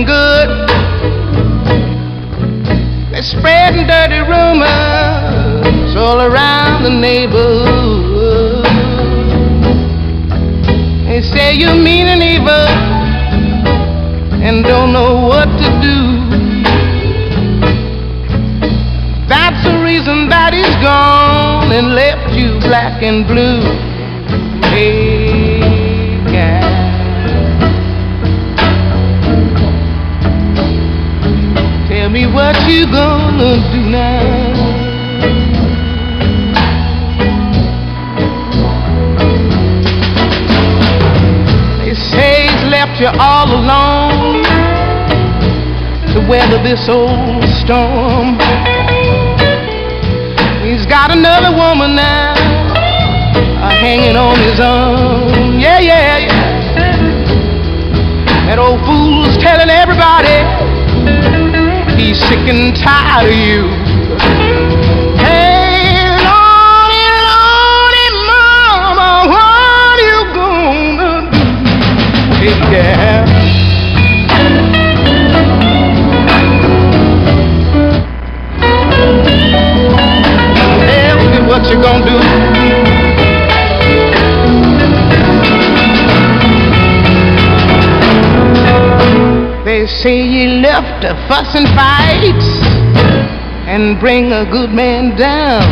looking good. They're spreading dirty rumors all around the neighborhood. They say you mean and evil and don't know what to do. That's the reason that he's gone and left you black and blue. Hey, what you gonna do now. They say he's left you all alone to weather this old storm. He's got another woman now uh, hanging on his arm. Yeah, yeah, yeah. That old fool's telling everybody sick and tired of you. Hey, Lordy, Lordy, Mama, what you gonna do? Hey, yeah. Me what you gonna do. Say you left to fuss and fight and bring a good man down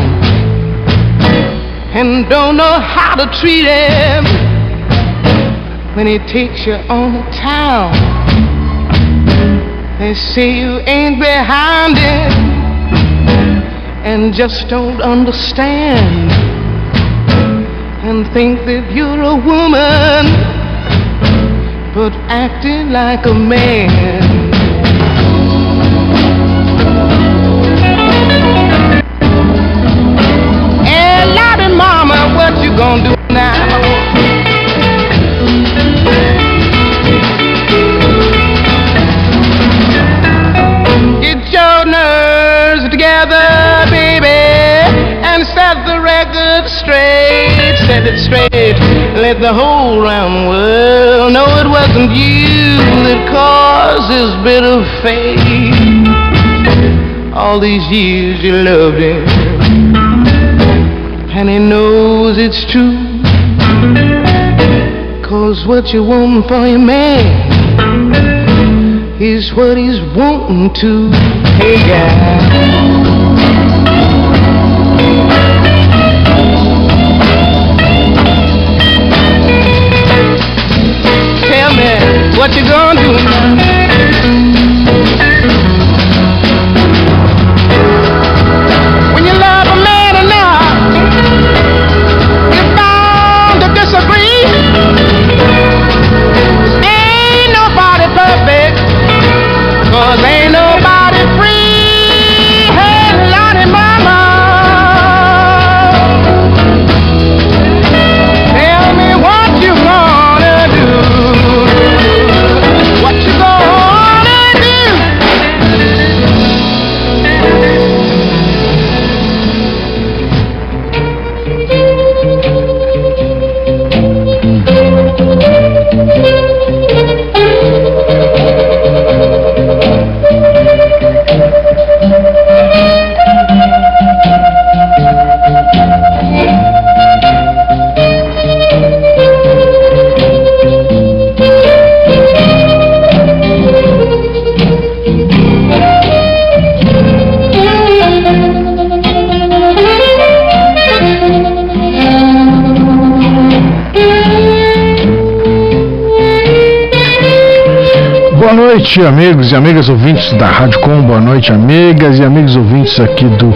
and don't know how to treat him when he takes you on the town. They say you ain't behind him and just don't understand and think that you're a woman but acting like a man. Gonna do now? Get your nerves together, baby, and set the record straight. Set it straight. Let the whole round world know it wasn't you that caused this bitter fate. All these years you loved him, and he knows it's true. Cause what you want for your man is what he's wanting to. Hey, guy. Tell me what you gonna do now. Noite, amigos e amigas ouvintes da Rádio Com. Boa noite, amigas e amigos ouvintes aqui do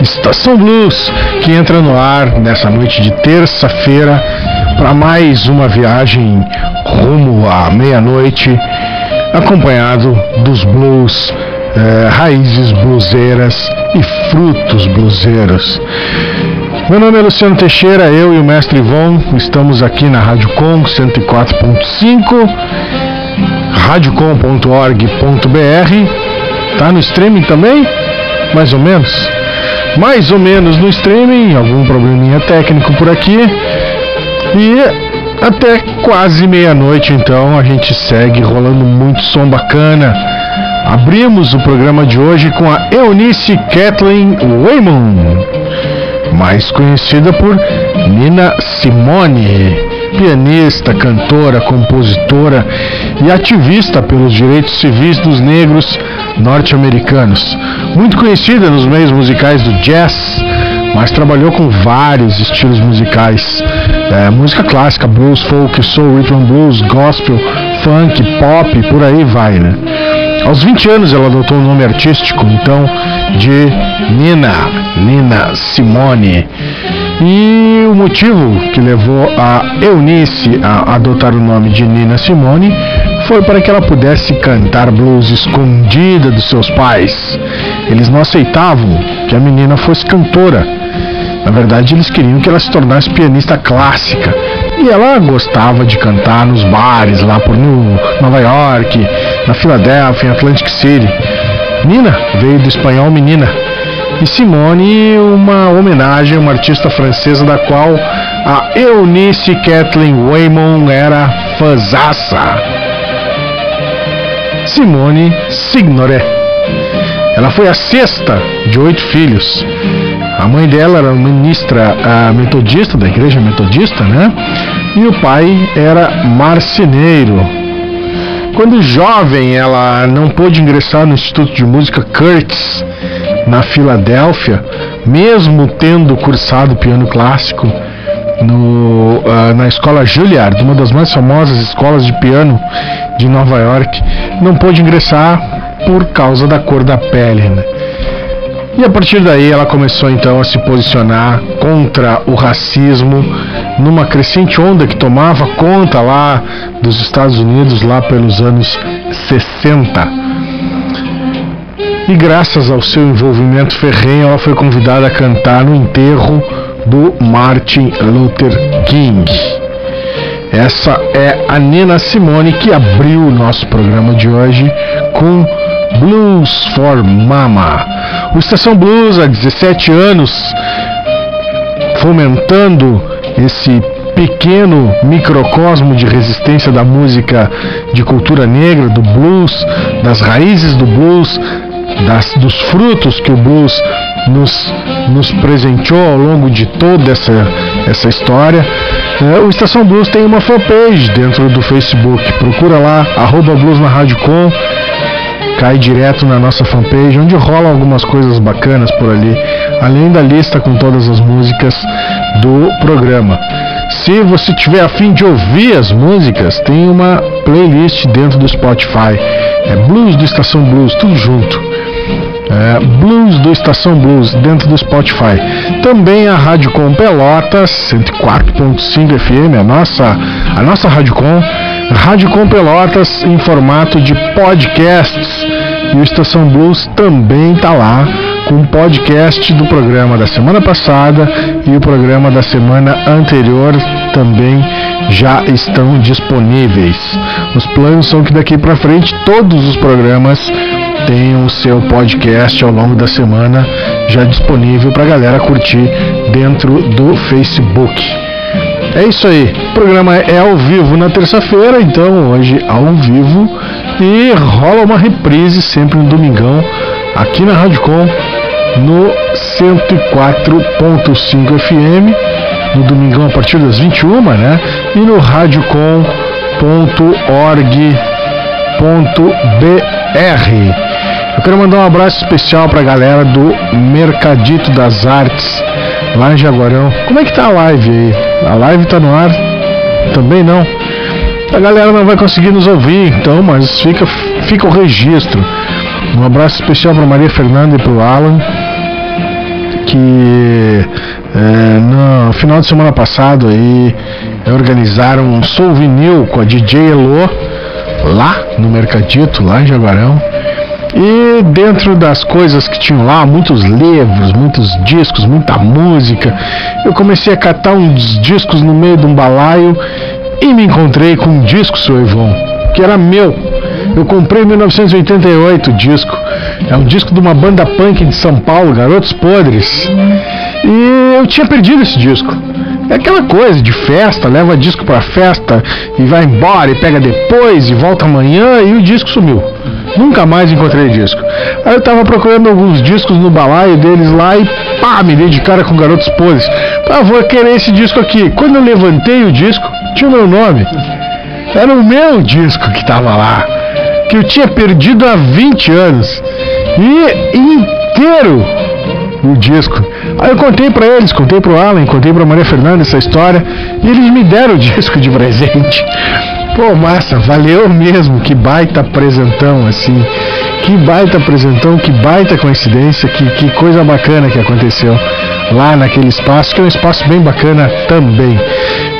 Estação Blues, que entra no ar nessa noite de terça-feira para mais uma viagem rumo à meia-noite, acompanhado dos blues, eh, raízes bluseiras e frutos bluseiros. Meu nome é Luciano Teixeira, eu e o mestre Ivon estamos aqui na Rádio Com 104.5 radiocom.org.br. Tá no streaming também? Mais ou menos? Mais ou menos no streaming, algum probleminha técnico por aqui. E Até quase meia-noite, então, a gente segue rolando muito som bacana. Abrimos o programa de hoje com a Eunice Kathleen Waymon, mais conhecida por Nina Simone, pianista, cantora, compositora e ativista pelos direitos civis dos negros norte-americanos. Muito conhecida nos meios musicais do jazz, mas trabalhou com vários estilos musicais. É, música clássica, blues, folk, soul, rhythm blues, gospel, funk, pop, por aí vai, né? Aos 20 anos ela adotou o nome artístico, então, de Nina, Nina Simone. E o motivo que levou a Eunice a adotar o nome de Nina Simone foi para que ela pudesse cantar blues escondida dos seus pais. Eles não aceitavam que a menina fosse cantora. Na verdade, eles queriam que ela se tornasse pianista clássica. E ela gostava de cantar nos bares lá por Nova York, na Filadélfia, em Atlantic City. Nina veio do espanhol menina e Simone, uma homenagem a uma artista francesa da qual a Eunice Kathleen Waymon era fãzaça. Simone Signoret. Ela foi a sexta de oito filhos. A mãe dela era ministra metodista, da igreja metodista, né? E o pai era marceneiro. Quando jovem, ela não pôde ingressar no Instituto de Música Curtis, na Filadélfia, mesmo tendo cursado piano clássico no, uh, na escola Juilliard, uma das mais famosas escolas de piano de Nova York, não pôde ingressar por causa da cor da pele. Né? E a partir daí ela começou então a se posicionar contra o racismo numa crescente onda que tomava conta lá dos Estados Unidos lá pelos anos 60 e graças ao seu envolvimento ferrenho, ela foi convidada a cantar no enterro do Martin Luther King. Essa é a Nina Simone que abriu o nosso programa de hoje com Blues for Mama. O Estação Blues há 17 anos fomentando esse pequeno microcosmo de resistência da música de cultura negra, do blues, das raízes do blues, das, dos frutos que o blues nos, nos presenteou ao longo de toda essa, essa história. É, o Estação Blues tem uma fanpage dentro do Facebook. Procura lá, arroba Blues na Rádio Com. Cai direto na nossa fanpage, onde rolam algumas coisas bacanas por ali, além da lista com todas as músicas do programa. Se você tiver afim de ouvir as músicas, tem uma playlist dentro do Spotify. É Blues do Estação Blues, tudo junto é, Blues do Estação Blues dentro do Spotify. Também a Rádio Com Pelotas 104.5 FM, a nossa, a nossa Rádio Com, Rádio Com Pelotas em formato de podcasts. E o Estação Blues também está lá com o podcast do programa da semana passada e o programa da semana anterior também já estão disponíveis. Os planos são que daqui para frente todos os programas tem o seu podcast ao longo da semana já disponível para a galera curtir dentro do Facebook. É isso aí. O programa é ao vivo na terça-feira, então hoje ao vivo e rola uma reprise sempre no domingão aqui na Rádio Com no 104.5 FM no domingão a partir das 21, né? E no radiocom.org.br. Eu quero mandar um abraço especial para a galera do Mercadito das Artes, lá em Jaguarão. Como é que tá a live aí? A live tá no ar? Também não. A galera não vai conseguir nos ouvir, então, mas fica, fica o registro. Um abraço especial para Maria Fernanda e para o Alan, que é, no final de semana passado aí organizaram um Soul Vinil com a DJ Elo lá no Mercadito, lá em Jaguarão. E dentro das coisas que tinham lá, muitos livros, muitos discos, muita música, eu comecei a catar uns discos no meio de um balaio e me encontrei com um disco, seu Ivon, que era meu. Eu comprei em 1988 o disco. É um disco de uma banda punk de São Paulo, Garotos Podres. E eu tinha perdido esse disco. É aquela coisa de festa, leva disco pra festa e vai embora e pega depois e volta amanhã e o disco sumiu. Nunca mais encontrei disco. Aí eu tava procurando alguns discos no balaio deles lá e pá, me dei de cara com garotos poses. Ah, vou querer esse disco aqui. Quando eu levantei o disco, tinha o meu nome. Era o meu disco que tava lá. Que eu tinha perdido há 20 anos. E inteiro o disco. Aí eu contei para eles, contei pro Alan, contei pra Maria Fernanda essa história e eles me deram o disco de presente. Pô, massa, valeu mesmo, que baita apresentão, assim. Que baita apresentão, que baita coincidência, que, que coisa bacana que aconteceu lá naquele espaço, que é um espaço bem bacana também.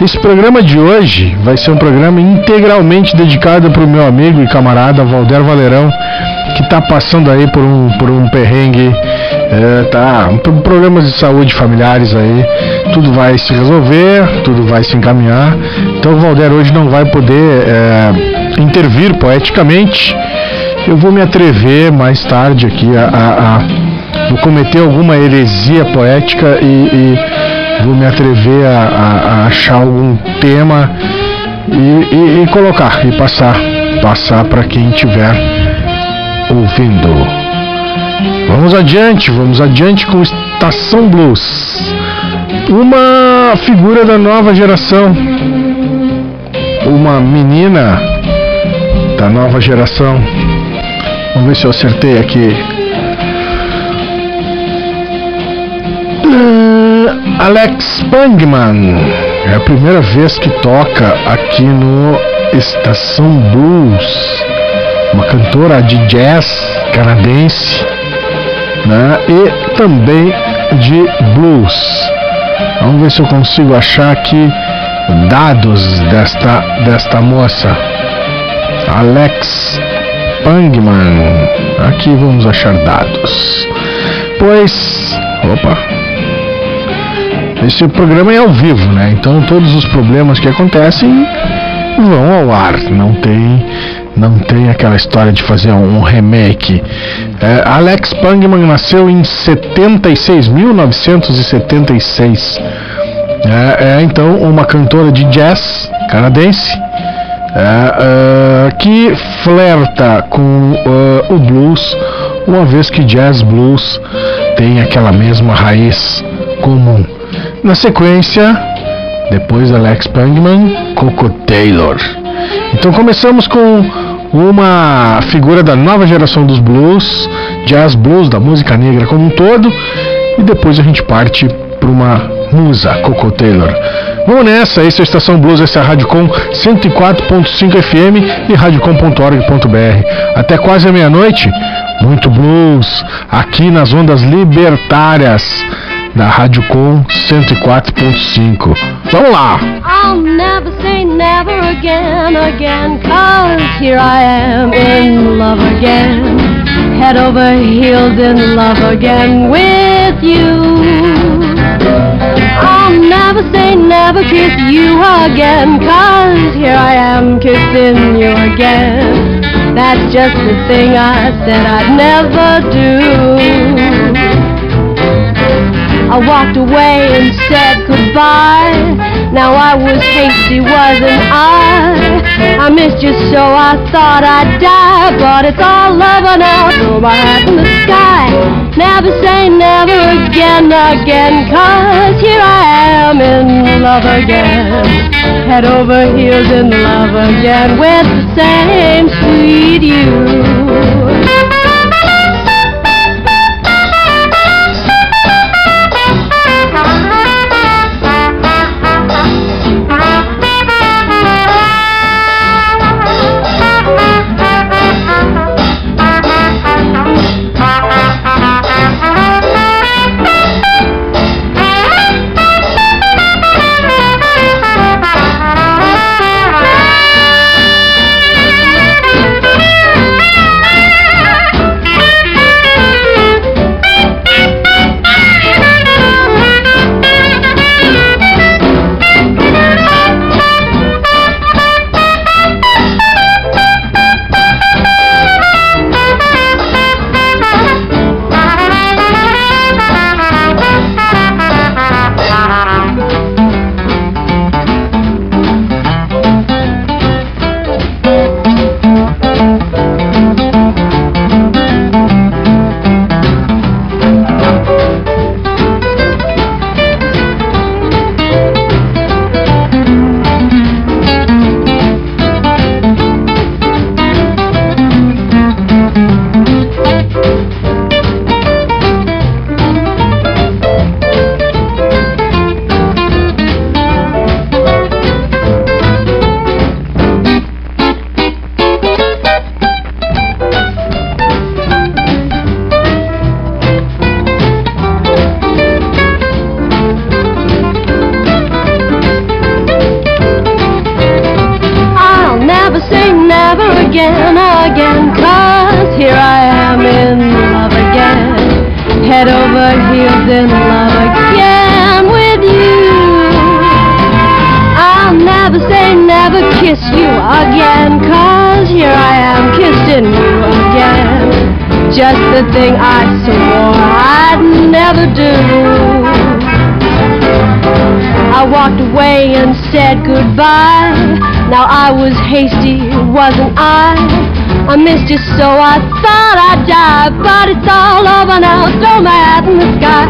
Esse programa de hoje vai ser um programa integralmente dedicado para o meu amigo e camarada Valder Valerão, que está passando aí por um, por um perrengue, é, tá, problemas de saúde familiares aí. Tudo vai se resolver, tudo vai se encaminhar. Então o Valder hoje não vai poder é, intervir poeticamente. Eu vou me atrever mais tarde aqui a, a, a vou cometer alguma heresia poética e, e vou me atrever a, a, achar algum tema e, e, e, colocar e passar passar para quem estiver ouvindo. Vamos adiante, vamos adiante com Estação Blues. Uma figura da nova geração. Uma menina da nova geração. Vamos ver se eu acertei aqui. Alex Pangman. É a primeira vez que toca aqui no Estação Blues. Uma cantora de jazz canadense né? e também de blues. Vamos ver se eu consigo achar aqui dados desta, desta moça. Alex Pangman. Aqui vamos achar dados. Pois. Opa, esse programa é ao vivo, né? Então todos os problemas que acontecem vão ao ar. Não tem, não tem aquela história de fazer um remake. É, Alex Pangman nasceu em 76, 1976. É, é então uma cantora de jazz canadense é, é, que flerta com uh, o blues, uma vez que jazz blues tem aquela mesma raiz comum. Na sequência, depois Alex Pangman, Coco Taylor. Então começamos com uma figura da nova geração dos blues, jazz blues, da música negra como um todo, e depois a gente parte para uma musa, Coco Taylor. Vamos nessa, esse é a Estação Blues, essa é a Rádio Com 104.5 FM e radiocom.org.br. Até quase a meia-noite, muito blues, aqui nas ondas libertárias da Rádio Com 104.5. Vamos lá! I'll never say never again, again, cause here I am in love again. Head over heels in love again with you. I'll never say never kiss you again, cause here I am kissing you again. That's just the thing I said I'd never do. I walked away and said goodbye. Now I was hasty, wasn't I? I missed you so I thought I'd die. But it's all over now, throw my hat in the sky. Never say never again, again, cause here I am in love again. Head over heels in love again with the same sweet you. away and said goodbye. Now I was hasty, wasn't I? I missed you so I thought I'd die, but it's all over now, throw my hat in the sky.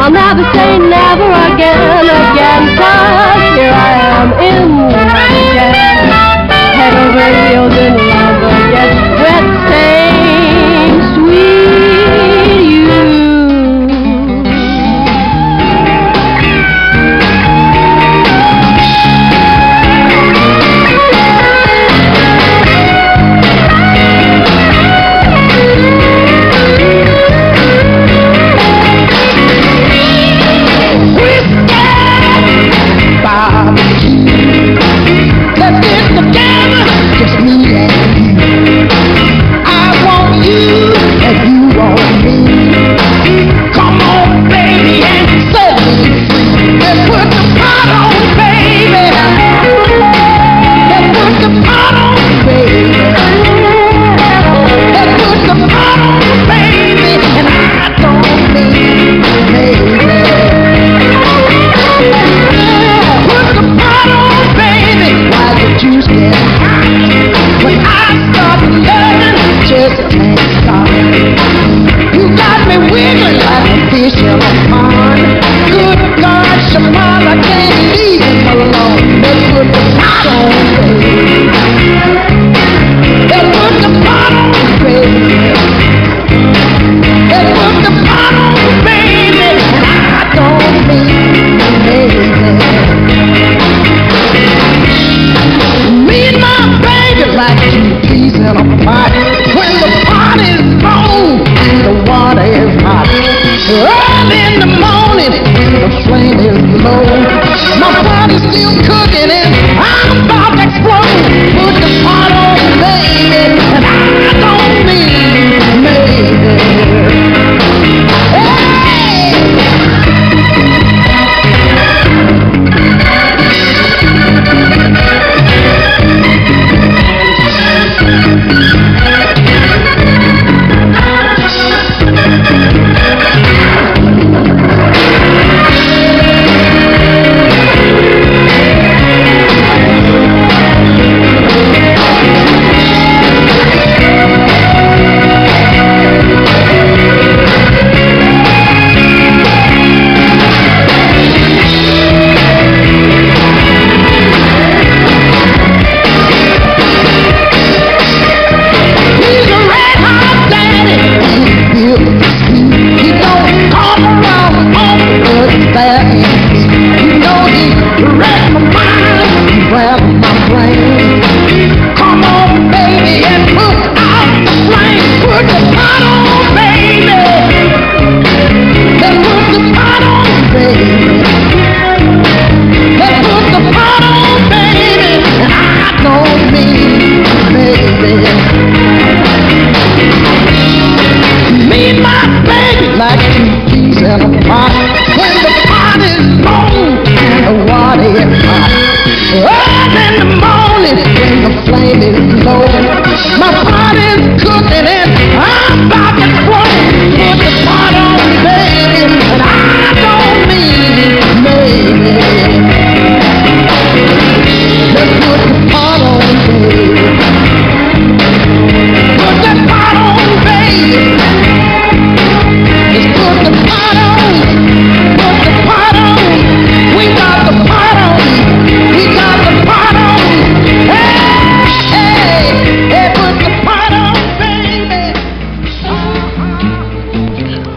I'll never say never again, again, cause here I am in the again. head over heels in love again.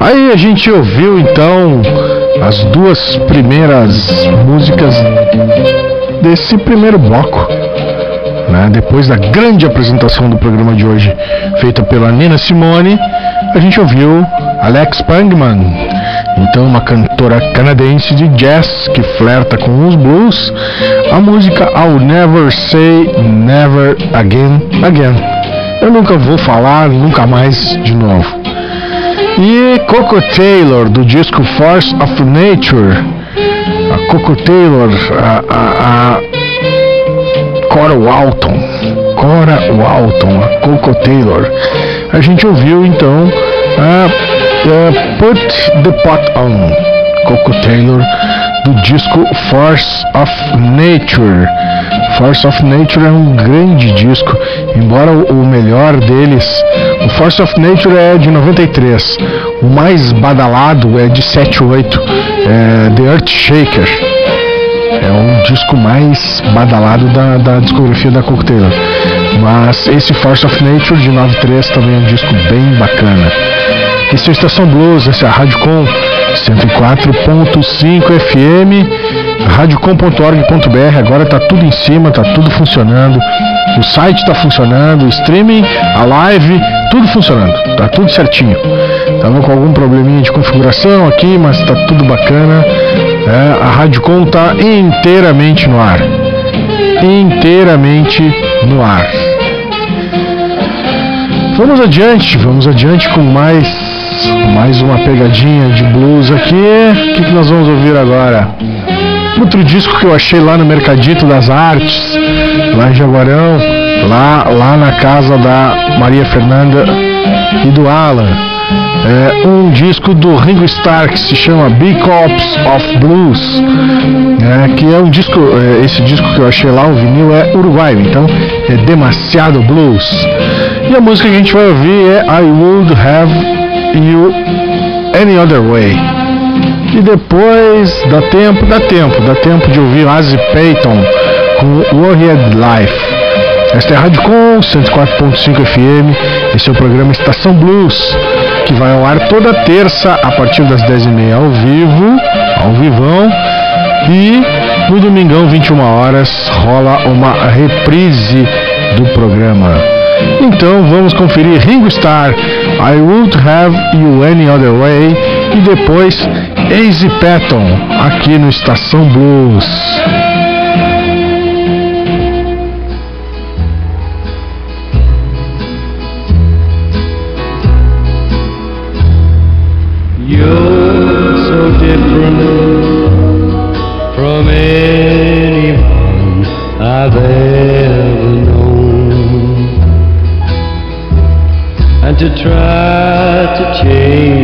Aí a gente ouviu então as duas primeiras músicas desse primeiro bloco. Né? Depois da grande apresentação do programa de hoje, feita pela Nina Simone, a gente ouviu Alex Pangman, então uma cantora canadense de jazz que flerta com os blues, a música I'll Never Say Never Again Again. Eu nunca vou falar nunca mais de novo. E Coco Taylor, do disco Force of Nature. A Coco Taylor, a, a, a Cora Walton. Cora Walton, a Coco Taylor. A gente ouviu então a, a Put the Pot On, Coco Taylor, do disco Force of Nature. Force of Nature é um grande disco, embora o melhor deles, o Force of Nature é de 93, o mais badalado é de 78, é The Earth Shaker. É um disco mais badalado da, da discografia da Cocktail. Mas esse Force of Nature de 93 também é um disco bem bacana. Esse é a Estação Blues, essa é a Rádio Com 104.5 FM, radiocom.org.br, agora está tudo em cima, está tudo funcionando. O site está funcionando, o streaming, a live, tudo funcionando, está tudo certinho. Estava com algum probleminha de configuração aqui, mas está tudo bacana. É, a Radiocom está inteiramente no ar. Inteiramente no ar. Vamos adiante, vamos adiante com mais mais uma pegadinha de blues aqui. O que, que nós vamos ouvir agora? Outro disco que eu achei lá no Mercadito das Artes, lá em Jaguarão, lá, lá na casa da Maria Fernanda e do Alan. É um disco do Ringo Starr que se chama Big Cops of Blues, é, que é um disco, é, esse disco que eu achei lá, o vinil é uruguaio, então é demasiado blues. E a música que a gente vai ouvir é I Would Have You Any Other Way. E depois dá tempo, dá tempo, dá tempo de ouvir Ozzy Payton com Warrior Life. Esta é a Rádio Com 104.5 FM. Esse é o programa Estação Blues, que vai ao ar toda terça a partir das 10h30 ao vivo, ao vivão. E no domingão, 21 horas, rola uma reprise do programa. Então vamos conferir Ringo Starr, I Would Have You Any Other Way e depois Easy Patton aqui no Estação Blues. You're so different from anyone I've ever known. And to try to change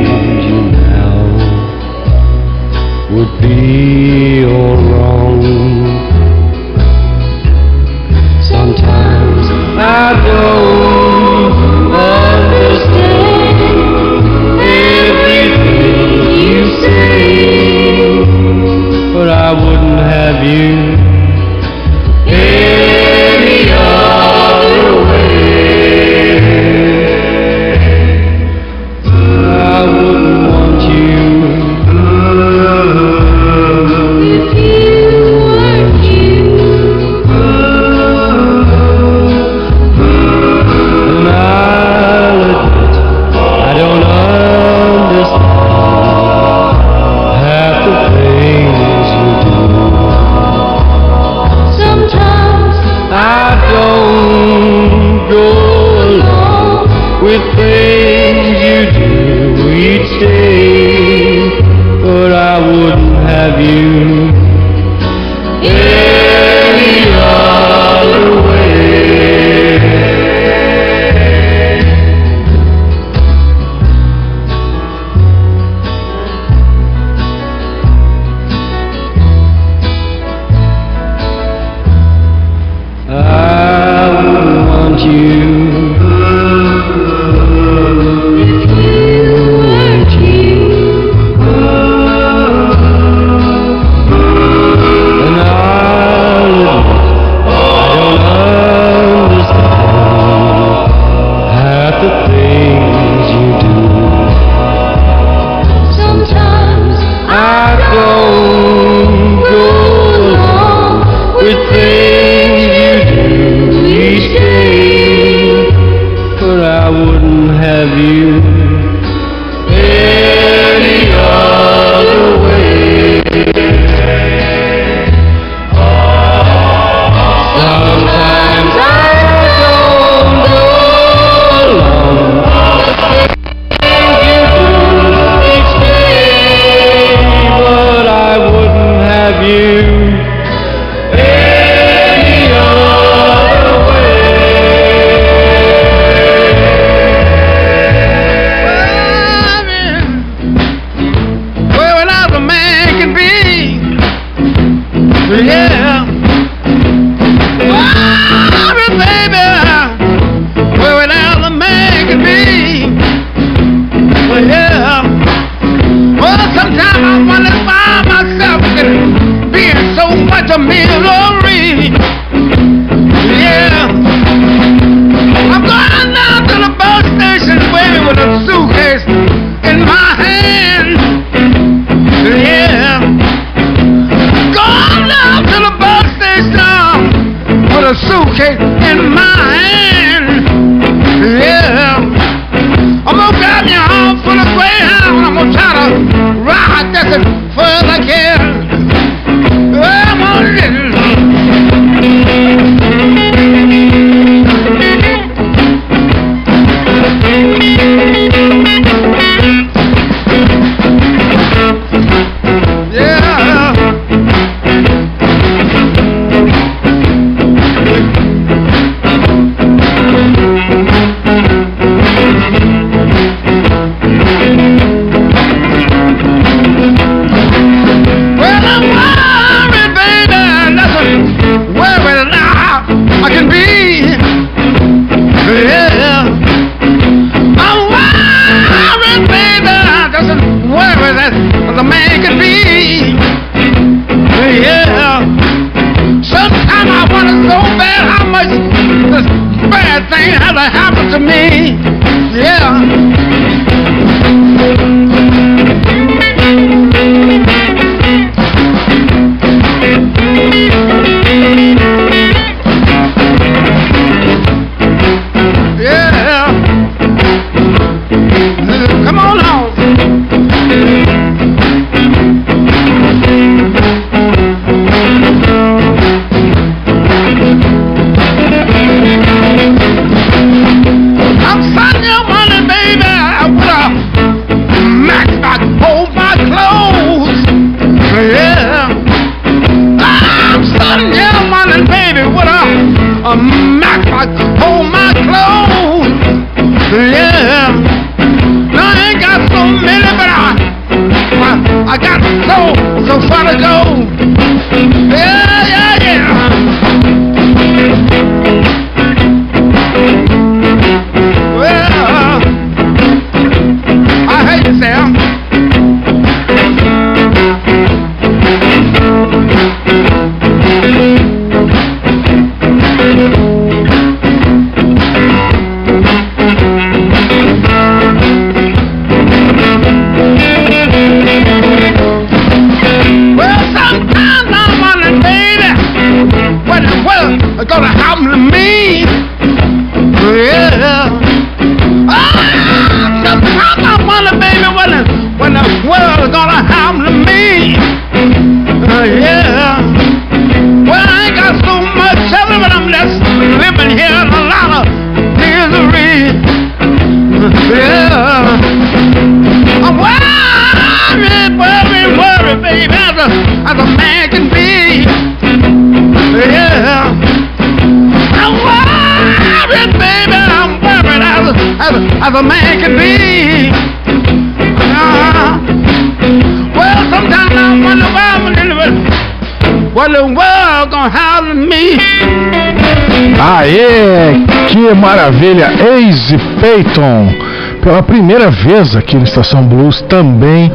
maravilha! Ace Payton. Pela primeira vez aqui no Estação Blues também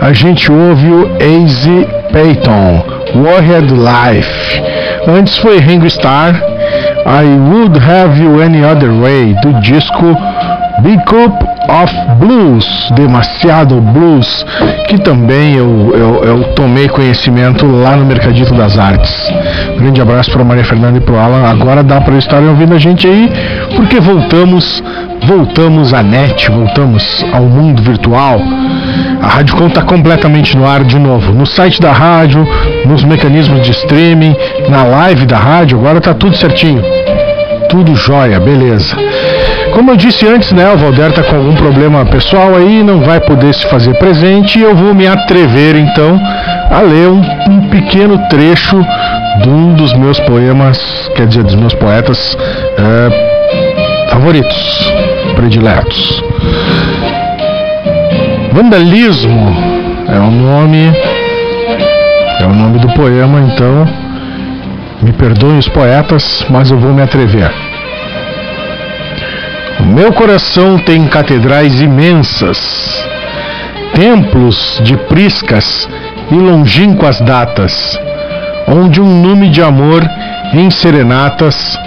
a gente ouve o Ace Payton, Warhead Life. Antes foi Ringo Starr, I Would Have You Any Other Way, do disco Big Cup of Blues, Demasiado Blues, que também eu, eu, eu tomei conhecimento lá no Mercadito das Artes. Grande abraço para Maria Fernanda e para Alan. Agora dá para estarem ouvindo a gente aí, porque voltamos, voltamos à net, voltamos ao mundo virtual. A Rádio Com está completamente no ar de novo, no site da rádio, nos mecanismos de streaming, na live da rádio, agora tá tudo certinho. Tudo jóia, beleza. Como eu disse antes, né, o Valder tá com algum problema pessoal aí, não vai poder se fazer presente e eu vou me atrever então a ler um, um pequeno trecho de um dos meus poemas, quer dizer, dos meus poetas é, favoritos, prediletos. Vandalismo é o nome é o nome do poema, então me perdoem os poetas, mas eu vou me atrever. Meu coração tem catedrais imensas, templos de priscas e longínquas datas, onde um nume de amor em serenatas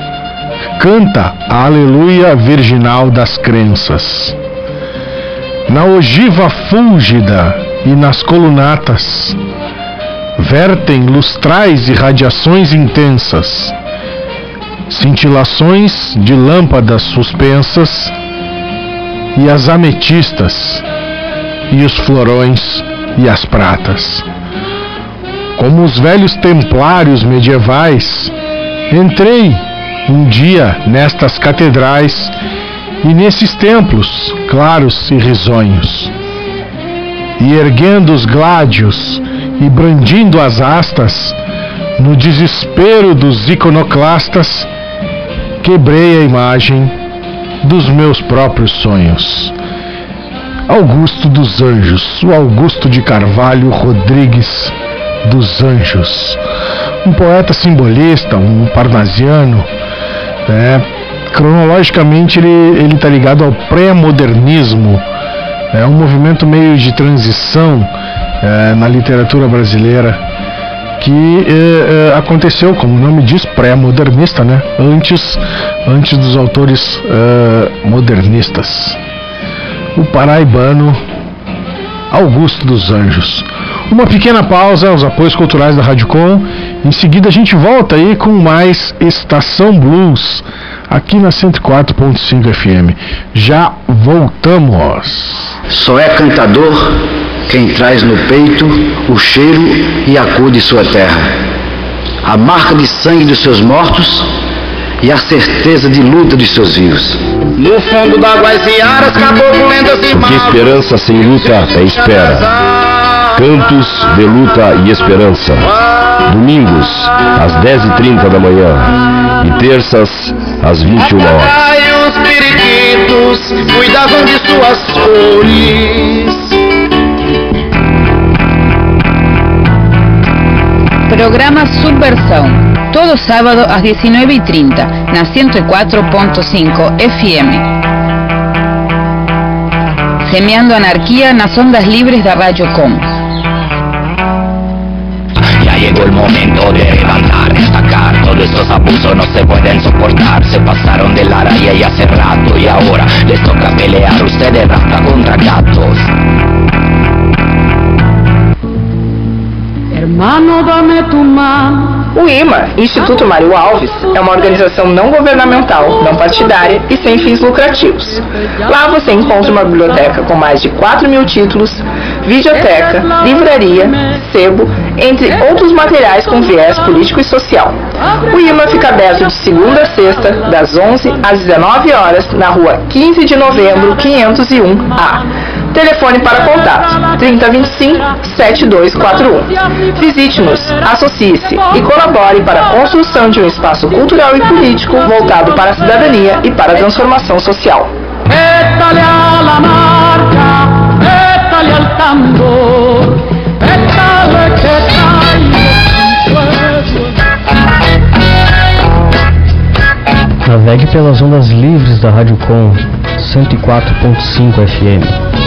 canta a aleluia virginal das crenças. Na ogiva fúlgida e nas colunatas vertem lustrais e radiações intensas. Cintilações de lâmpadas suspensas e as ametistas e os florões e as pratas. Como os velhos templários medievais, entrei um dia nestas catedrais e nesses templos claros e risonhos. E erguendo os gládios e brandindo as astas, no desespero dos iconoclastas, quebrei a imagem dos meus próprios sonhos. Augusto dos Anjos, o Augusto de Carvalho Rodrigues dos Anjos, um poeta simbolista, um parnasiano, né? cronologicamente ele está ligado ao pré-modernismo, é um movimento meio de transição é, na literatura brasileira que é, é, aconteceu, como o nome diz, pré-modernista, né? antes, antes dos autores é, modernistas. O paraibano Augusto dos Anjos. Uma pequena pausa aos apoios culturais da Rádio Com. Em seguida a gente volta aí com mais Estação Blues aqui na 104.5 FM. Já voltamos. Só é cantador quem traz no peito o cheiro e a cor de sua terra, a marca de sangue dos seus mortos e a certeza de luta de seus vivos. No fundo d'águas e aras, caboclo, lendas e Porque esperança sem luta é espera. Cantos de luta e esperança. Domingos, às 10h30 da manhã. E terças, às 21 horas. Os periquitos cuidavam de suas flores. Programa Subversão. Todo sábado às 19h30, na 104.5 FM. Semeando anarquía nas ondas libres da Rádio Com. Ya llegó el momento de levantar, destacar Todos estos abusos no se pueden soportar Se pasaron de la raya y hace rato Y ahora les toca pelear ustedes rata contra gatos Hermano, dame tu mano. O IMA, Instituto Mário Alves, é uma organização não governamental, não partidária e sem fins lucrativos. Lá você encontra uma biblioteca com mais de 4 mil títulos, videoteca, livraria, sebo, entre outros materiais com viés político e social. O IMA fica aberto de segunda a sexta, das 11 às 19 horas, na rua 15 de novembro, 501A. Telefone para contato 3025 7241. Visite-nos, associe-se e colabore para a construção de um espaço cultural e político voltado para a cidadania e para a transformação social. Navegue pelas ondas livres da Rádio Com 104.5 FM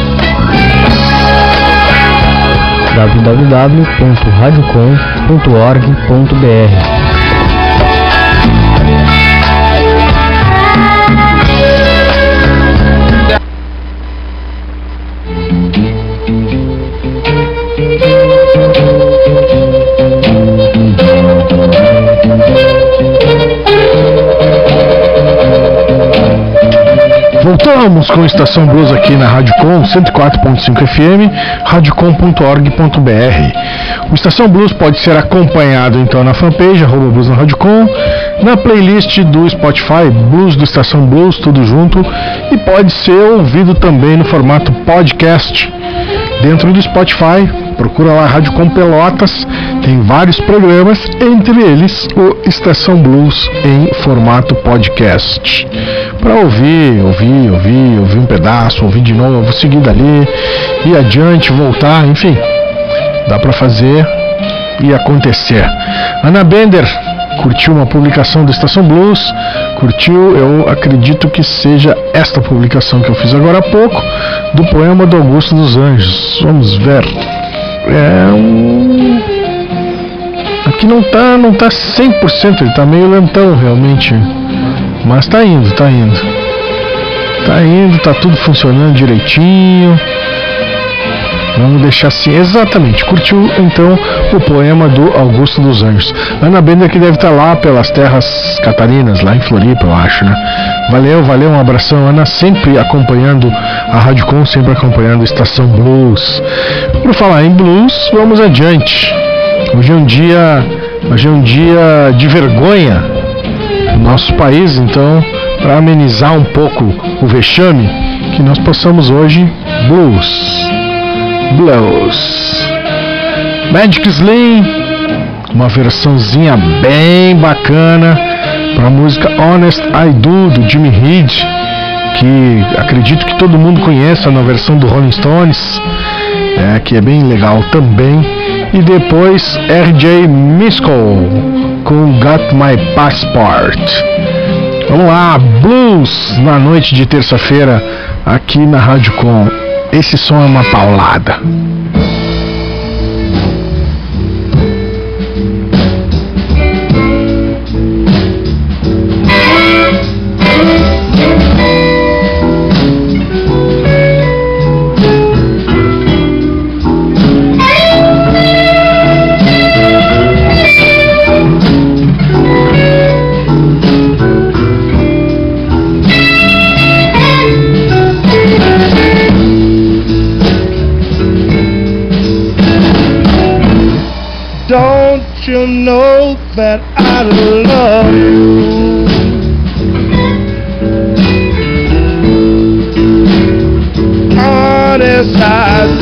www.radiocom.org.br Voltamos com Estação Blues aqui na Rádio Com 104.5 FM, radiocom.org.br. O Estação Blues pode ser acompanhado então na fanpage arroba Blues na Rádio Com, na playlist do Spotify Blues do Estação Blues, tudo junto, e pode ser ouvido também no formato podcast dentro do Spotify. Procura lá Rádio Com Pelotas, tem vários programas, entre eles o Estação Blues em formato podcast. Para ouvir, ouvir, ouvir, ouvir um pedaço, ouvir de novo, seguir dali, ir adiante, voltar, enfim. Dá para fazer e acontecer. Ana Bender curtiu uma publicação do Estação Blues, curtiu, eu acredito que seja esta publicação que eu fiz agora há pouco, do poema do Augusto dos Anjos. Vamos ver. É um. Aqui não tá, não tá 100%, ele tá meio lentão realmente. Mas tá indo, tá indo. Tá indo, tá tudo funcionando direitinho. Vamos deixar assim, exatamente. Curtiu então o poema do Augusto dos Anjos. Ana Bender que deve estar lá pelas terras catarinas, lá em Floripa, eu acho, né? Valeu, valeu, um abração, Ana, sempre acompanhando a Rádio Com, sempre acompanhando a Estação Blues. Por falar em blues, vamos adiante. Hoje é um dia, hoje é um dia de vergonha nosso país, então, para amenizar um pouco o vexame que nós passamos hoje, blues. Blues. Magic Slim, uma versãozinha bem bacana para a música Honest I Do do Jimmy Reed, que acredito que todo mundo conheça na versão do Rolling Stones, é, que é bem legal também. E depois RJ Miskell com Got My Passport. Vamos lá, blues na noite de terça-feira aqui na Rádio Com. Esse som é uma paulada. That I love you? Honest, I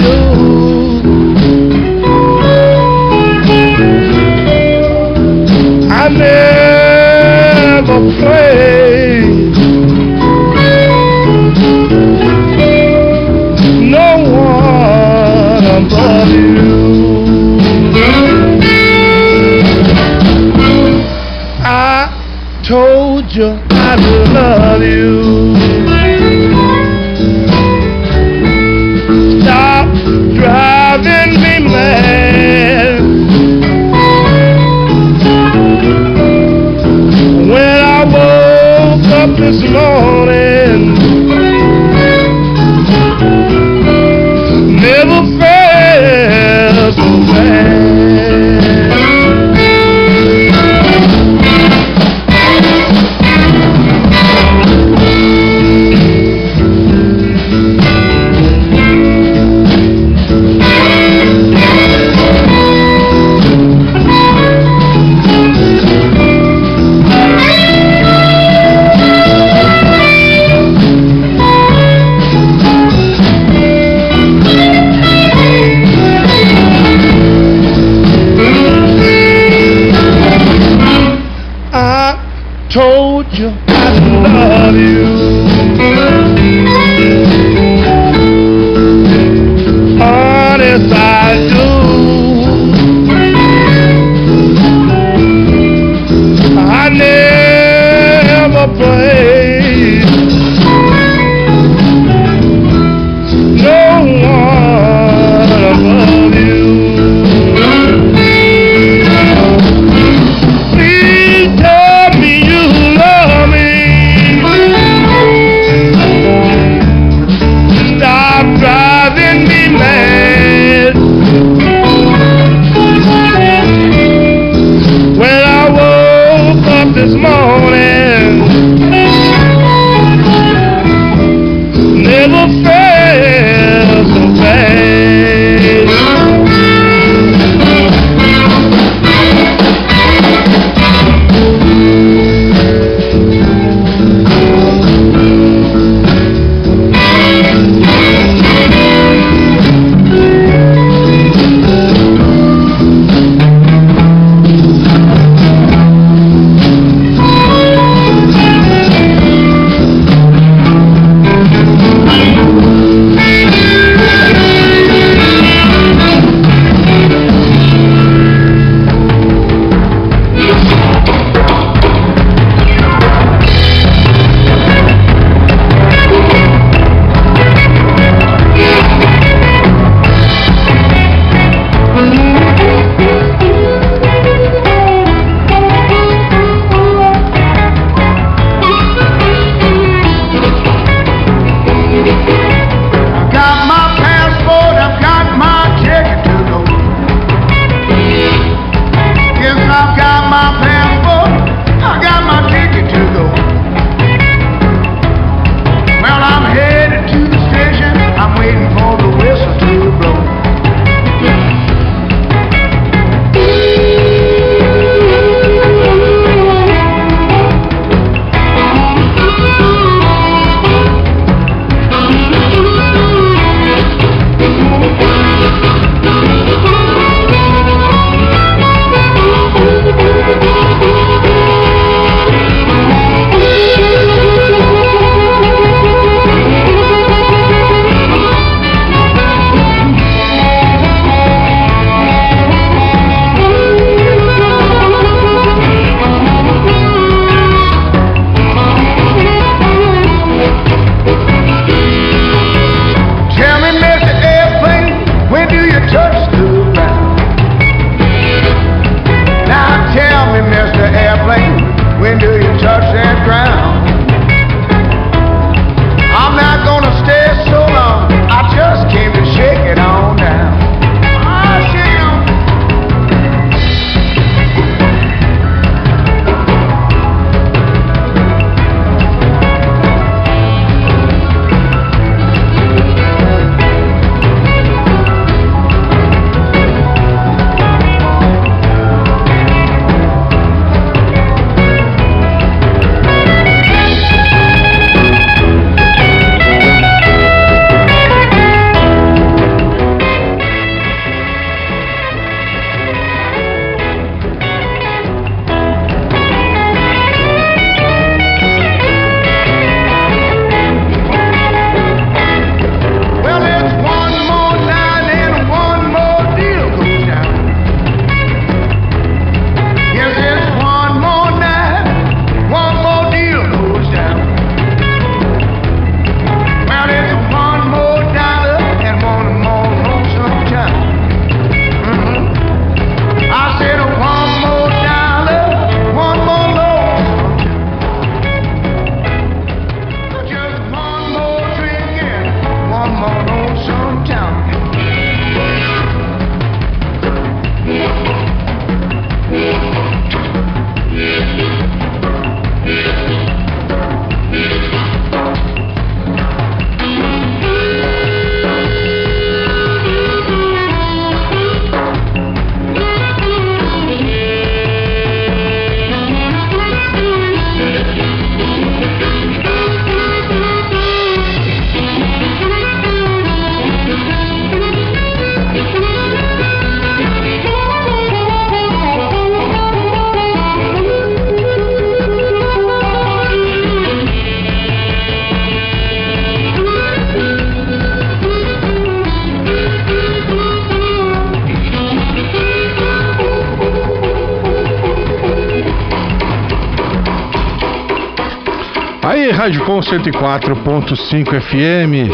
Com 104.5 FM.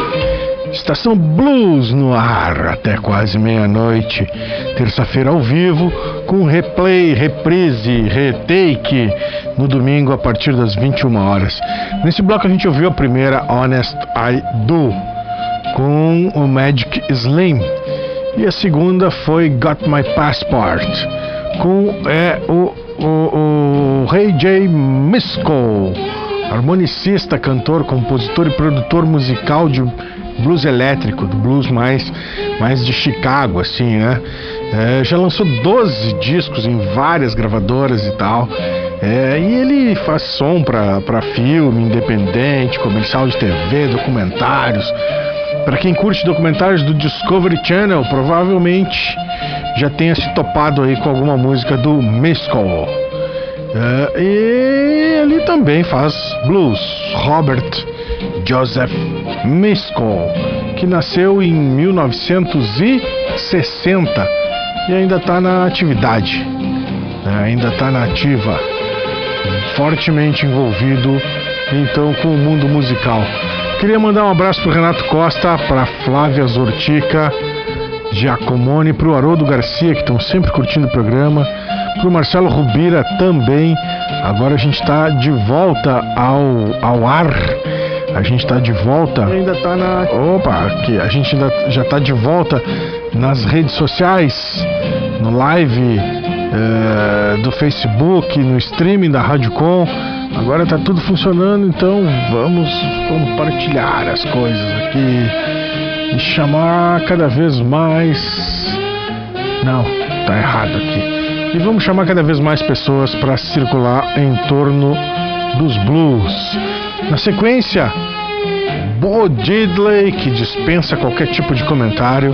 Estação Blues no ar até quase meia-noite. Terça-feira ao vivo, com replay, reprise, retake no domingo a partir das 21 horas. Nesse bloco a gente ouviu a primeira Honest I Do com o Magic Slim e a segunda foi Got My Passport com é, o, o, o Ray J. Misko, harmonicista, cantor, compositor e produtor musical de blues elétrico, do blues mais, mais de Chicago, assim, né? É, já lançou 12 discos em várias gravadoras e tal. É, e ele faz som para filme independente, comercial de TV, documentários. Para quem curte documentários do Discovery Channel, provavelmente já tenha se topado aí com alguma música do Mescal. É, e ele também faz blues. Robert Joseph Mescal, que nasceu em 1960 e ainda está na atividade, né, ainda está na ativa, fortemente envolvido então com o mundo musical. Queria mandar um abraço para Renato Costa, para Flávia Zortica, Giacomone, para o Haroldo Garcia, que estão sempre curtindo o programa, para o Marcelo Rubira também. Agora a gente está de volta ao, ao ar. A gente está de volta. Ainda está na. Opa, aqui. A gente ainda, já está de volta nas redes sociais, no live eh, do Facebook, no streaming da Rádio Com. Agora está tudo funcionando, então vamos compartilhar as coisas aqui e chamar cada vez mais. Não, tá errado aqui. E vamos chamar cada vez mais pessoas para circular em torno dos blues. Na sequência, Bo Diddley, que dispensa qualquer tipo de comentário,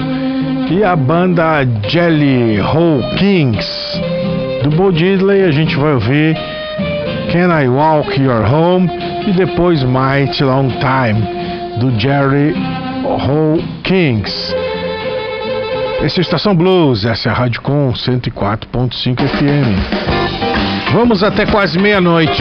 e a banda Jelly Roll Kings. Do Bo Diddley a gente vai ouvir Can I Walk Your Home e depois Mighty Long Time do Jerry Roll Kings. Essa é a Estação Blues, essa é a Rádio Com 104.5 FM. Vamos até quase meia-noite.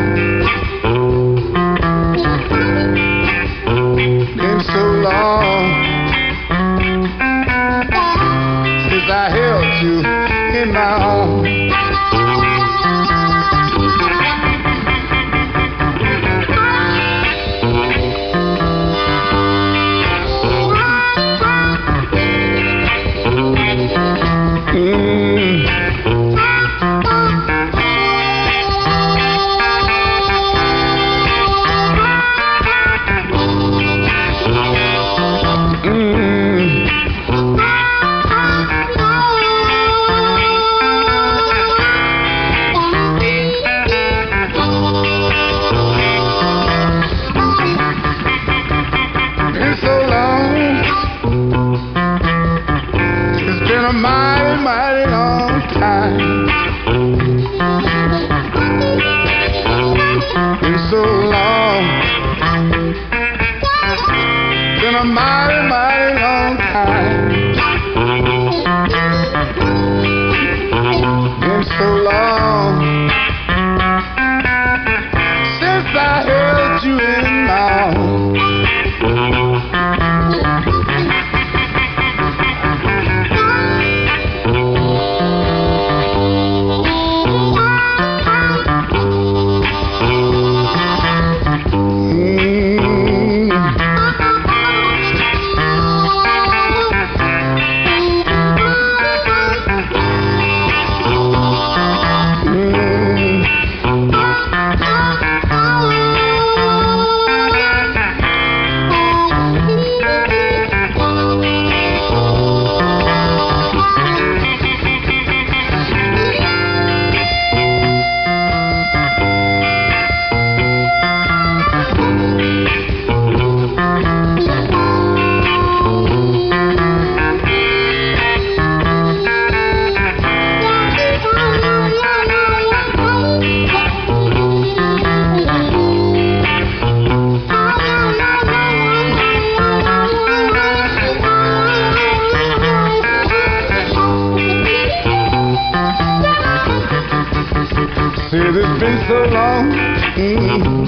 Said it's been so long. mm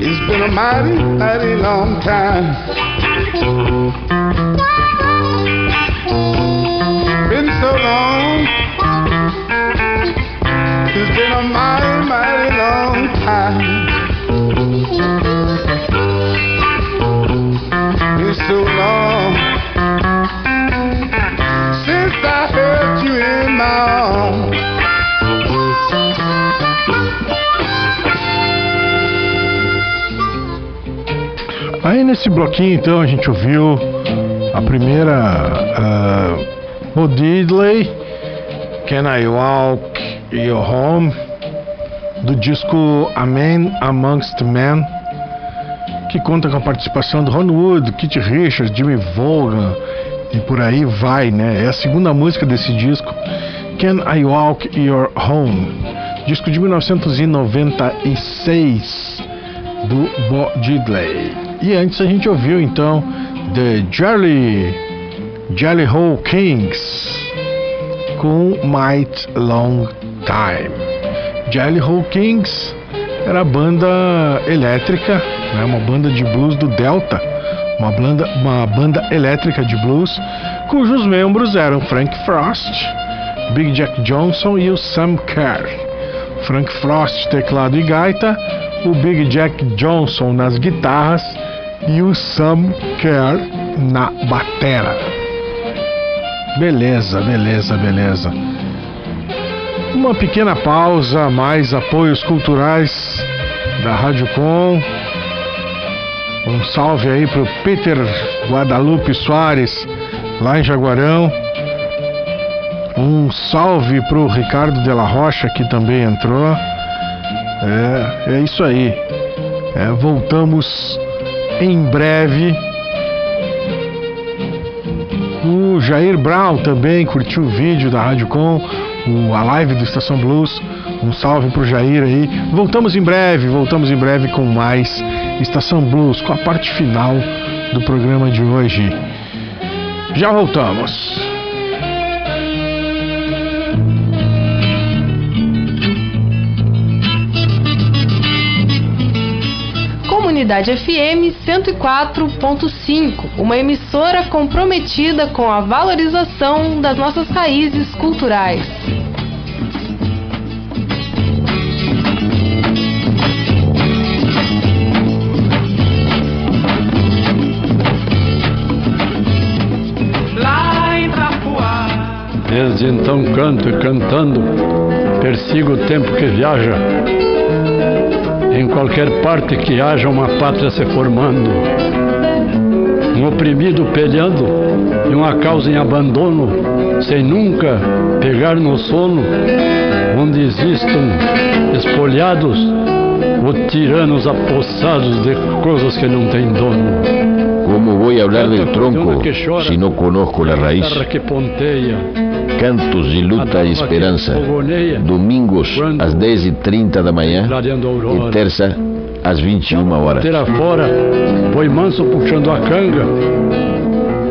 It's been a mighty, mighty long time. Been so long. It's been a mighty, mighty long Aí nesse bloquinho então a gente ouviu a primeira uh, Diddley, Can I Walk Your Home, do disco A Man Amongst Men, que conta com a participação do Ron Wood, Kit Richards, Jimmy Vaughan e por aí vai, né? É a segunda música desse disco, Can I Walk Your Home, disco de 1996 do Bo Diddley. E antes a gente ouviu então The Jelly Jelly Hole Kings com Might Long Time. Jelly Hole Kings era a banda elétrica, né, uma banda de blues do Delta, uma banda, uma banda elétrica de blues, cujos membros eram Frank Frost, Big Jack Johnson e o Sam Kerr. Frank Frost teclado e gaita, o Big Jack Johnson nas guitarras e o Sam Kerr na batera. Beleza, beleza, beleza. Uma pequena pausa, mais apoios culturais da Rádio Com. Um salve aí pro Peter Guadalupe Soares, lá em Jaguarão. Um salve pro Ricardo de la Rocha, que também entrou. É, é isso aí. É, voltamos em breve. O Jair Brown também curtiu o vídeo da Rádio Com. a live do Estação Blues. Um salve pro Jair aí. Voltamos em breve, voltamos em breve com mais Estação Blues, com a parte final do programa de hoje. Já voltamos. Comunidade FM 104.5, uma emissora comprometida com a valorização das nossas raízes culturais. Desde então canto e cantando, persigo o tempo que viaja. Em qualquer parte que haja uma pátria se formando, um oprimido peleando e uma causa em abandono, sem nunca pegar no sono, onde existam espolhados ou tiranos apossados de coisas que não têm dono. ¿Cómo voy a hablar del tronco si no conozco la raíz? Cantos de luta e esperança. Domingos às 10h30 da manhã e terça às 21 horas. Terra fora, boi manso puxando a canga,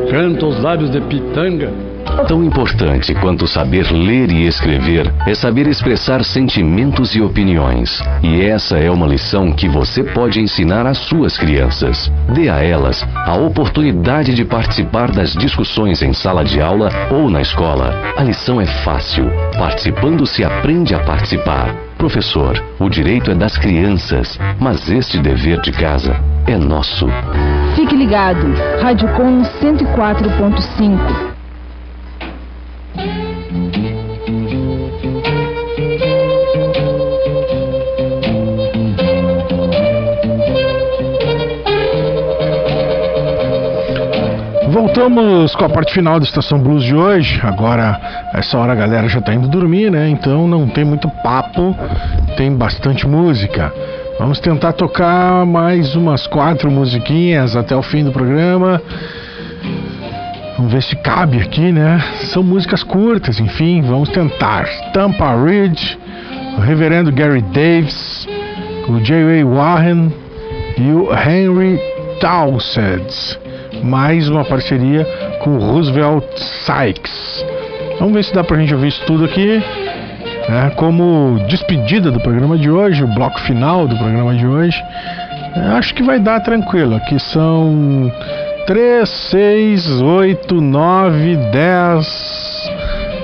canta os lábios de pitanga. Tão importante quanto saber ler e escrever é saber expressar sentimentos e opiniões. E essa é uma lição que você pode ensinar às suas crianças. Dê a elas a oportunidade de participar das discussões em sala de aula ou na escola. A lição é fácil. Participando se aprende a participar. Professor, o direito é das crianças, mas este dever de casa é nosso. Fique ligado. Rádio Com 104.5. Voltamos com a parte final da Estação Blues de hoje. Agora, essa hora a galera já tá indo dormir, né? Então não tem muito papo, tem bastante música. Vamos tentar tocar mais umas quatro musiquinhas até o fim do programa. Vamos ver se cabe aqui, né? São músicas curtas, enfim, vamos tentar. Tampa Ridge, o Reverendo Gary Davis, o J.A. Warren e o Henry Townsend. Mais uma parceria com o Roosevelt Sykes. Vamos ver se dá pra gente ouvir isso tudo aqui. né? como despedida do programa de hoje, o bloco final do programa de hoje. É, Acho que vai dar tranquilo. Aqui são 3, 6, 8, 9, 10.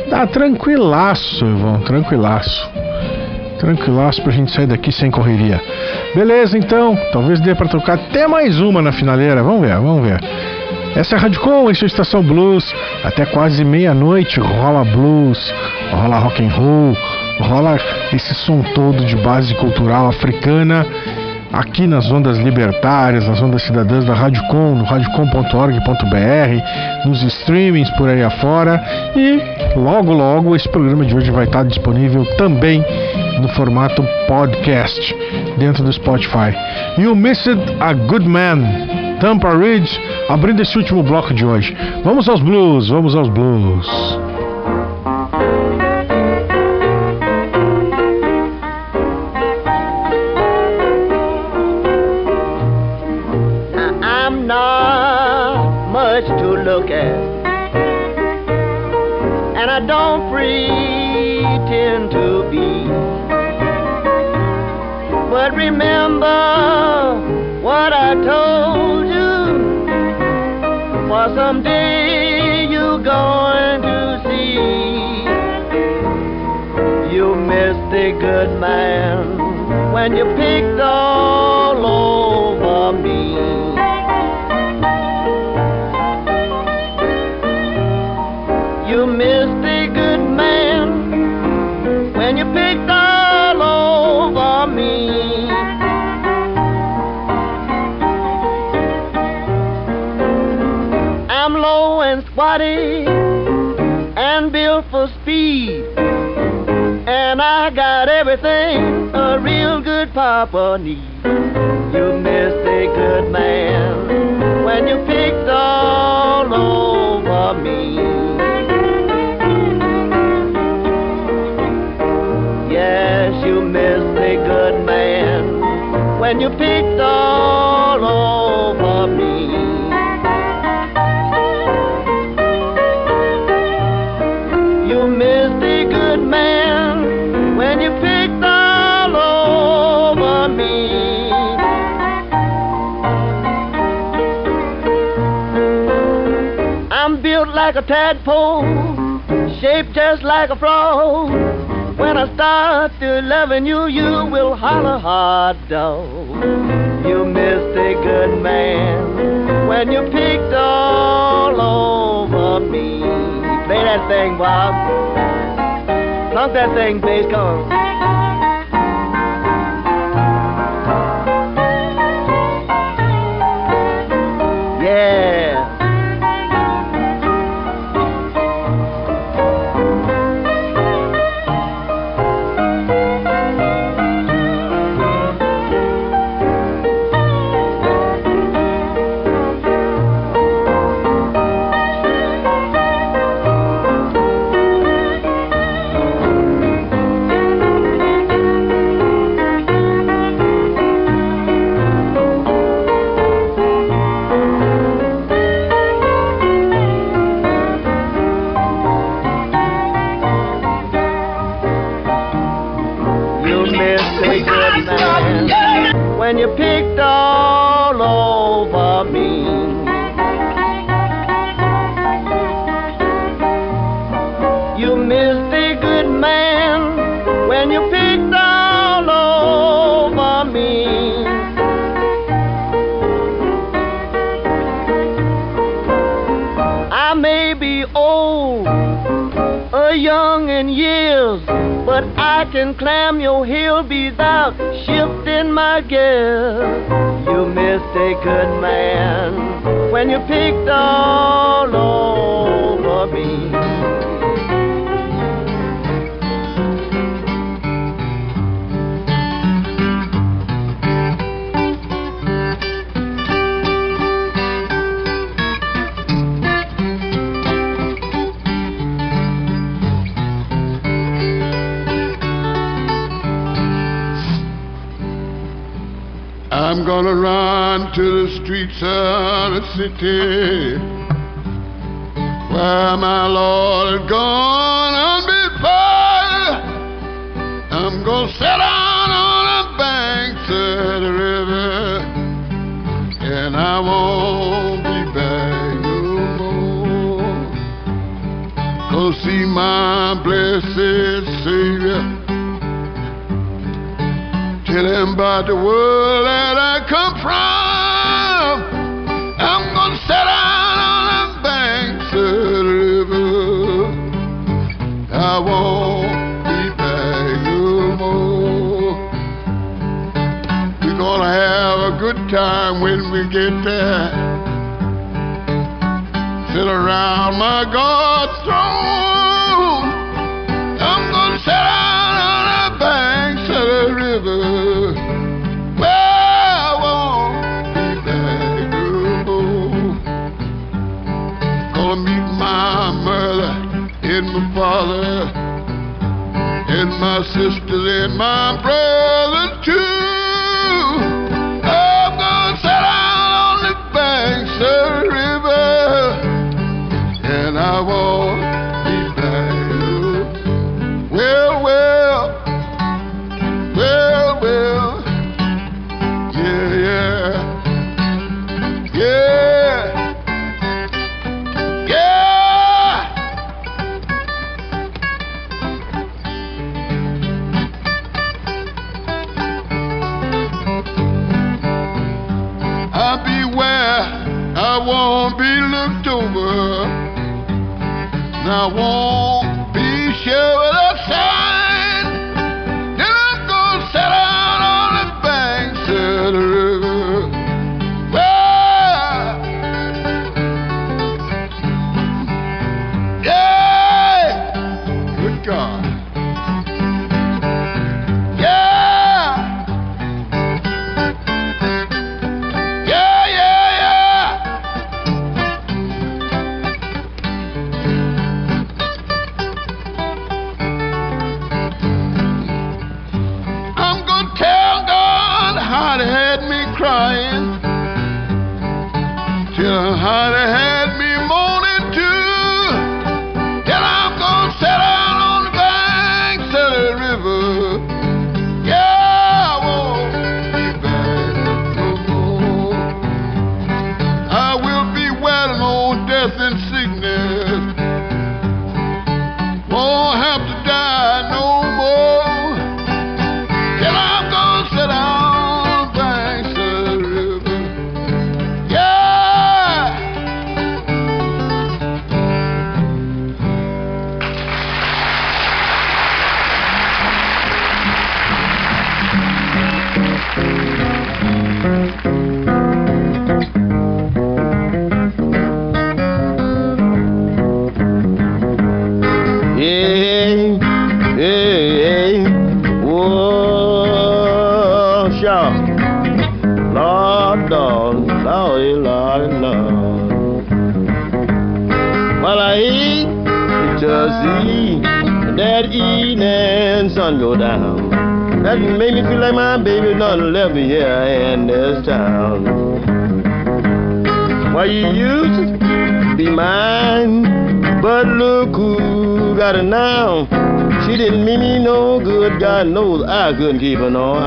Dá tranquilaço, Ivão, tranquilaço. Tranquilaço pra gente sair daqui sem correria. Beleza, então. Talvez dê pra tocar até mais uma na finaleira. Vamos ver, vamos ver. Essa é a Rádio Com, esse é a Estação Blues. Até quase meia-noite rola blues, rola rock and roll, rola esse som todo de base cultural africana aqui nas ondas libertárias, nas ondas cidadãs da Rádio Com, no radiocom.org.br, nos streamings por aí afora e logo logo esse programa de hoje vai estar disponível também no formato podcast dentro do Spotify. You Missed a Good Man, Tampa Ridge, abrindo esse último bloco de hoje. Vamos aos blues, vamos aos blues. Remember what I told you, for someday you're going to see. You missed a good man when you picked all everything a real good papa needs. You missed a good man when you picked all over me. yes, you missed a good man when you picked like a tadpole, shaped just like a frog. When I start to loving you, you will holler hard dog. You missed a good man when you picked all over me. Play that thing, Bob. Plunk that thing, bass, come on. My gear. You missed a good man when you picked all over gonna run to the streets of the city where my Lord is gonna be found. I'm gonna sit down on the banks of the river and I won't be back no more. Go see my blessed Savior. Tell him about the world that come from. I'm gonna sit down on the banks of the river. I won't be back no more. We're gonna have a good time when we get there. Sit around my God's knows I couldn't keep it on.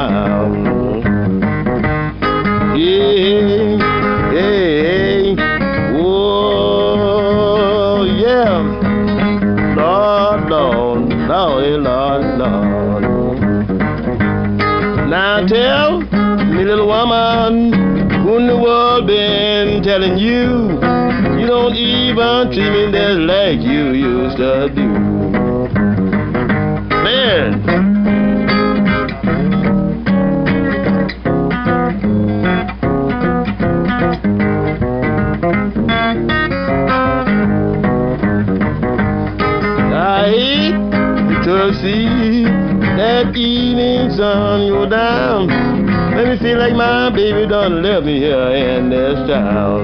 like my baby done left me here in this town.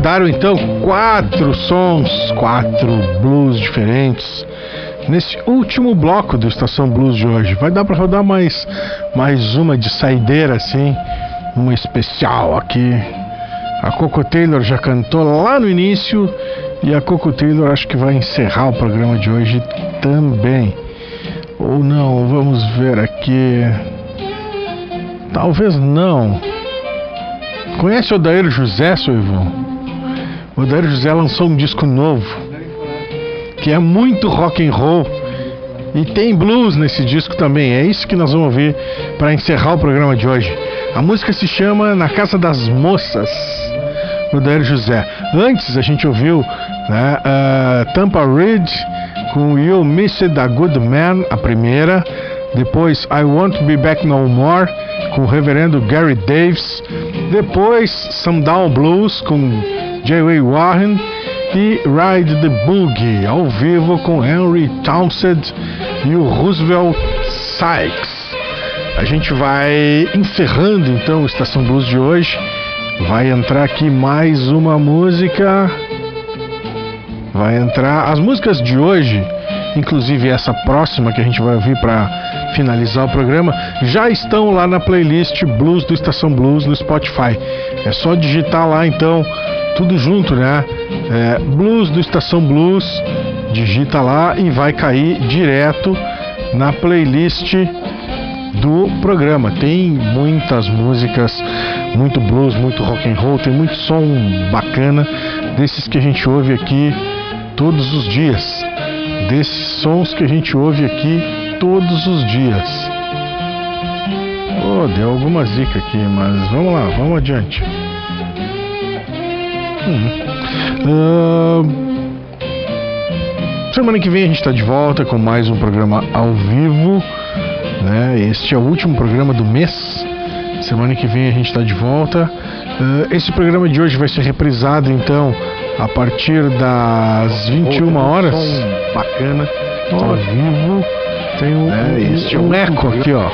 Rodaram então quatro sons, quatro blues diferentes nesse último bloco do Estação Blues de hoje. Vai dar para rodar mais mais uma de saideira assim, uma especial aqui. A Coco Taylor já cantou lá no início e a Coco Taylor acho que vai encerrar o programa de hoje também. Ou não, vamos ver aqui. Talvez não. Conhece o Odair José, seu Ivan? Odair José lançou um disco novo que é muito rock and roll e tem blues nesse disco também. É isso que nós vamos ouvir para encerrar o programa de hoje. A música se chama Na Casa das Moças, Odair José. Antes a gente ouviu né, uh, Tampa Ridge com You Missed a Good Man, a primeira. Depois I Want to Be Back No More com o reverendo Gary Davis. Depois Sundown Blues com J.W. Warren e Ride the Boogie ao vivo com Henry Townsend e o Roosevelt Sykes. A gente vai encerrando então a Estação Blues de hoje. Vai entrar aqui mais uma música. Vai entrar as músicas de hoje, inclusive essa próxima que a gente vai ouvir para finalizar o programa, já estão lá na playlist Blues do Estação Blues no Spotify. É só digitar lá então, tudo junto, né? É, Blues do Estação Blues, digita lá e vai cair direto na playlist do programa. Tem muitas músicas, muito blues, muito rock and roll, tem muito som bacana desses que a gente ouve aqui todos os dias. Desses sons que a gente ouve aqui todos os dias. Oh, deu alguma zica aqui, mas vamos lá, vamos adiante. Hum. Uh, semana que vem a gente está de volta com mais um programa ao vivo. Né? Este é o último programa do mês. Semana que vem a gente está de volta. Uh, esse programa de hoje vai ser reprisado então a partir das 21 horas. Bacana, ao vivo. Tem um, é, este um, um eco aqui, ó.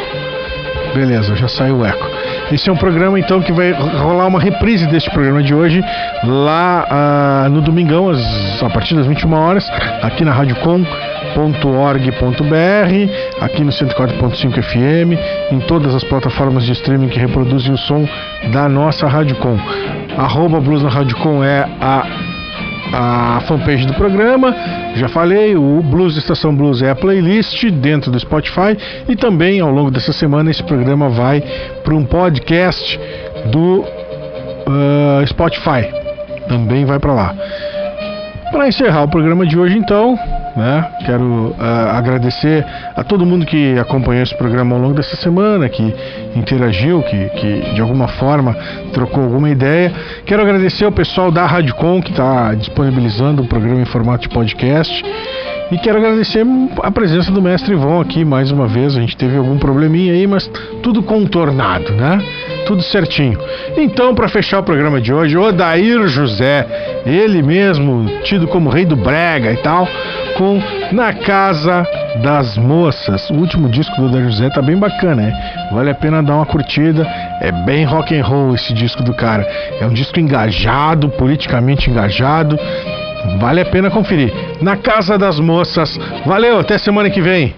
Beleza, já saiu o eco. Esse é um programa então que vai rolar uma reprise deste programa de hoje lá uh, no domingão, a partir das 21 horas, aqui na radiocom.org.br, aqui no 104.5 FM, em todas as plataformas de streaming que reproduzem o som da nossa Radiocom. Arroba Blues na Radiocom é a a fanpage do programa, já falei, o Blues Estação Blues é a playlist dentro do Spotify. E também ao longo dessa semana esse programa vai para um podcast do uh, Spotify, também vai para lá. Para encerrar o programa de hoje, então, né, quero uh, agradecer a todo mundo que acompanhou esse programa ao longo dessa semana, que interagiu, que, que de alguma forma trocou alguma ideia. Quero agradecer ao pessoal da Radicom que está disponibilizando o programa em formato de podcast. E quero agradecer a presença do mestre Ivon aqui mais uma vez. A gente teve algum probleminha aí, mas tudo contornado, né? Tudo certinho. Então, para fechar o programa de hoje, Odair José, ele mesmo, tido como rei do brega e tal, com Na Casa das Moças. O último disco do Odair José tá bem bacana, né? Vale a pena dar uma curtida. É bem rock and roll esse disco do cara. É um disco engajado, politicamente engajado. Vale a pena conferir. Na Casa das Moças. Valeu, até semana que vem.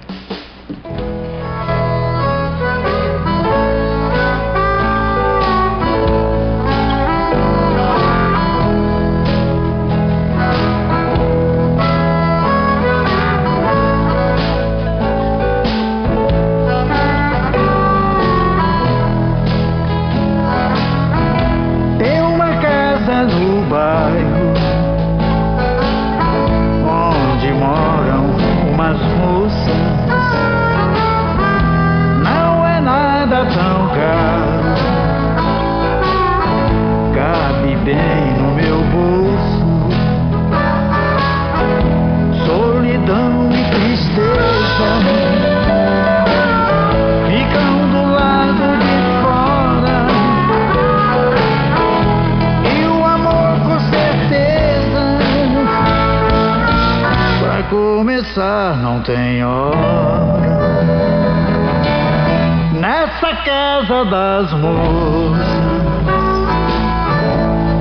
Moças.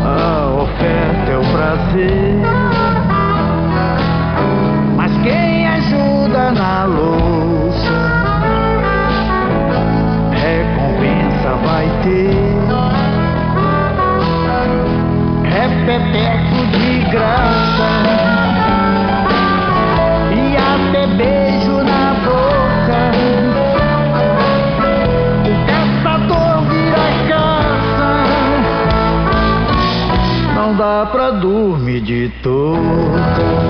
A oferta é o prazer, de todo.